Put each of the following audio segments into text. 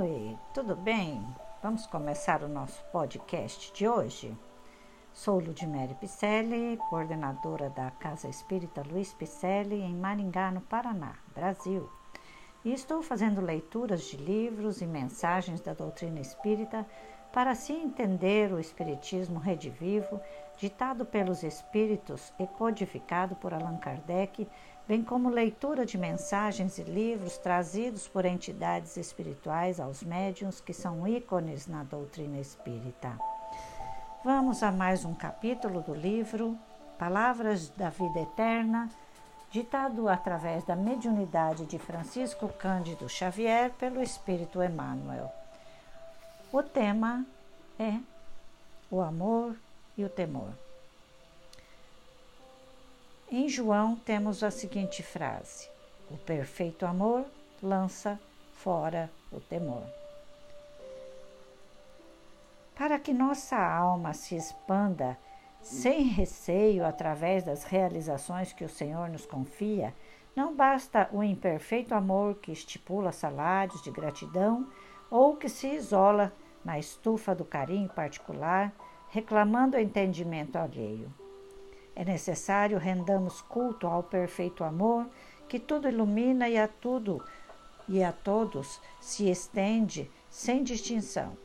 Oi, tudo bem? Vamos começar o nosso podcast de hoje. Sou Ludmere Picelli, coordenadora da Casa Espírita Luiz Picelli, em Maringá, no Paraná, Brasil. E estou fazendo leituras de livros e mensagens da doutrina espírita para se entender o Espiritismo redivivo, ditado pelos Espíritos e codificado por Allan Kardec bem como leitura de mensagens e livros trazidos por entidades espirituais aos médiuns que são ícones na doutrina espírita. Vamos a mais um capítulo do livro Palavras da Vida Eterna, ditado através da mediunidade de Francisco Cândido Xavier pelo Espírito Emmanuel. O tema é o amor e o temor. Em João temos a seguinte frase: O perfeito amor lança fora o temor. Para que nossa alma se expanda sem receio através das realizações que o Senhor nos confia, não basta o imperfeito amor que estipula salários de gratidão ou que se isola na estufa do carinho particular, reclamando o entendimento alheio. É necessário rendamos culto ao perfeito amor que tudo ilumina e a tudo e a todos se estende sem distinção.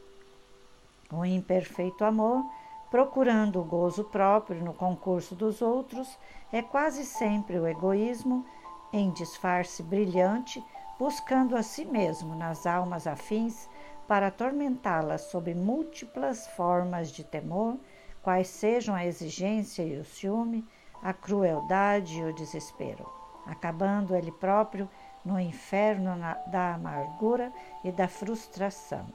O imperfeito amor, procurando o gozo próprio no concurso dos outros, é quase sempre o egoísmo em disfarce brilhante, buscando a si mesmo nas almas afins para atormentá-las sob múltiplas formas de temor quais sejam a exigência e o ciúme, a crueldade e o desespero, acabando ele próprio no inferno da amargura e da frustração.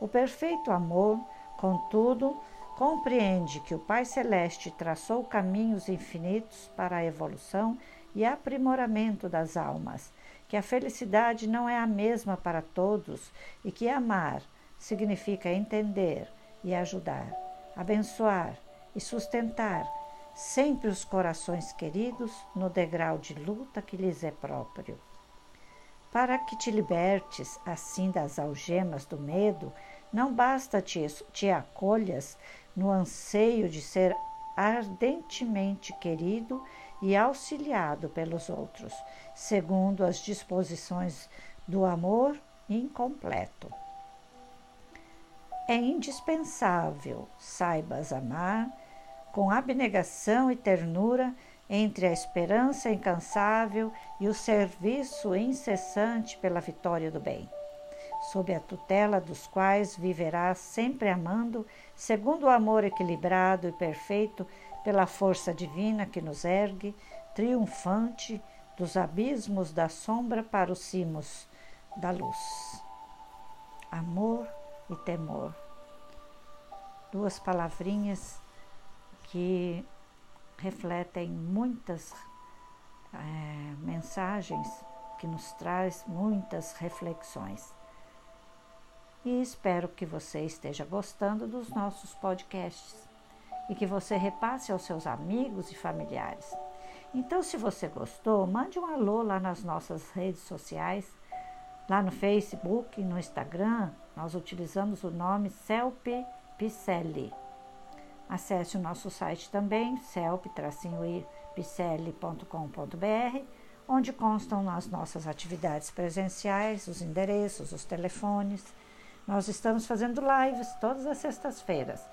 O perfeito amor, contudo, compreende que o Pai Celeste traçou caminhos infinitos para a evolução e aprimoramento das almas, que a felicidade não é a mesma para todos e que amar significa entender e ajudar abençoar e sustentar sempre os corações queridos no degrau de luta que lhes é próprio. Para que te libertes assim das algemas do medo, não basta te, te acolhas no anseio de ser ardentemente querido e auxiliado pelos outros, segundo as disposições do amor incompleto. É indispensável saibas amar com abnegação e ternura entre a esperança incansável e o serviço incessante pela vitória do bem, sob a tutela dos quais viverás sempre amando, segundo o amor equilibrado e perfeito pela força divina que nos ergue, triunfante dos abismos da sombra para os cimos da luz. Amor e temor. Duas palavrinhas que refletem muitas é, mensagens, que nos traz muitas reflexões. E espero que você esteja gostando dos nossos podcasts e que você repasse aos seus amigos e familiares. Então, se você gostou, mande um alô lá nas nossas redes sociais Lá no Facebook, no Instagram, nós utilizamos o nome Celp Picelli. Acesse o nosso site também, celp-picelli.com.br, onde constam as nossas atividades presenciais, os endereços, os telefones. Nós estamos fazendo lives todas as sextas-feiras,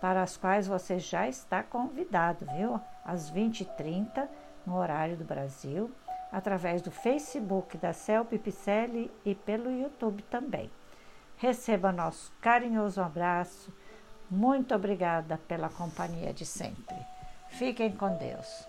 para as quais você já está convidado, viu? Às 20h30, no horário do Brasil através do Facebook da Celp Picelli e pelo YouTube também. Receba nosso carinhoso abraço. Muito obrigada pela companhia de sempre. Fiquem com Deus.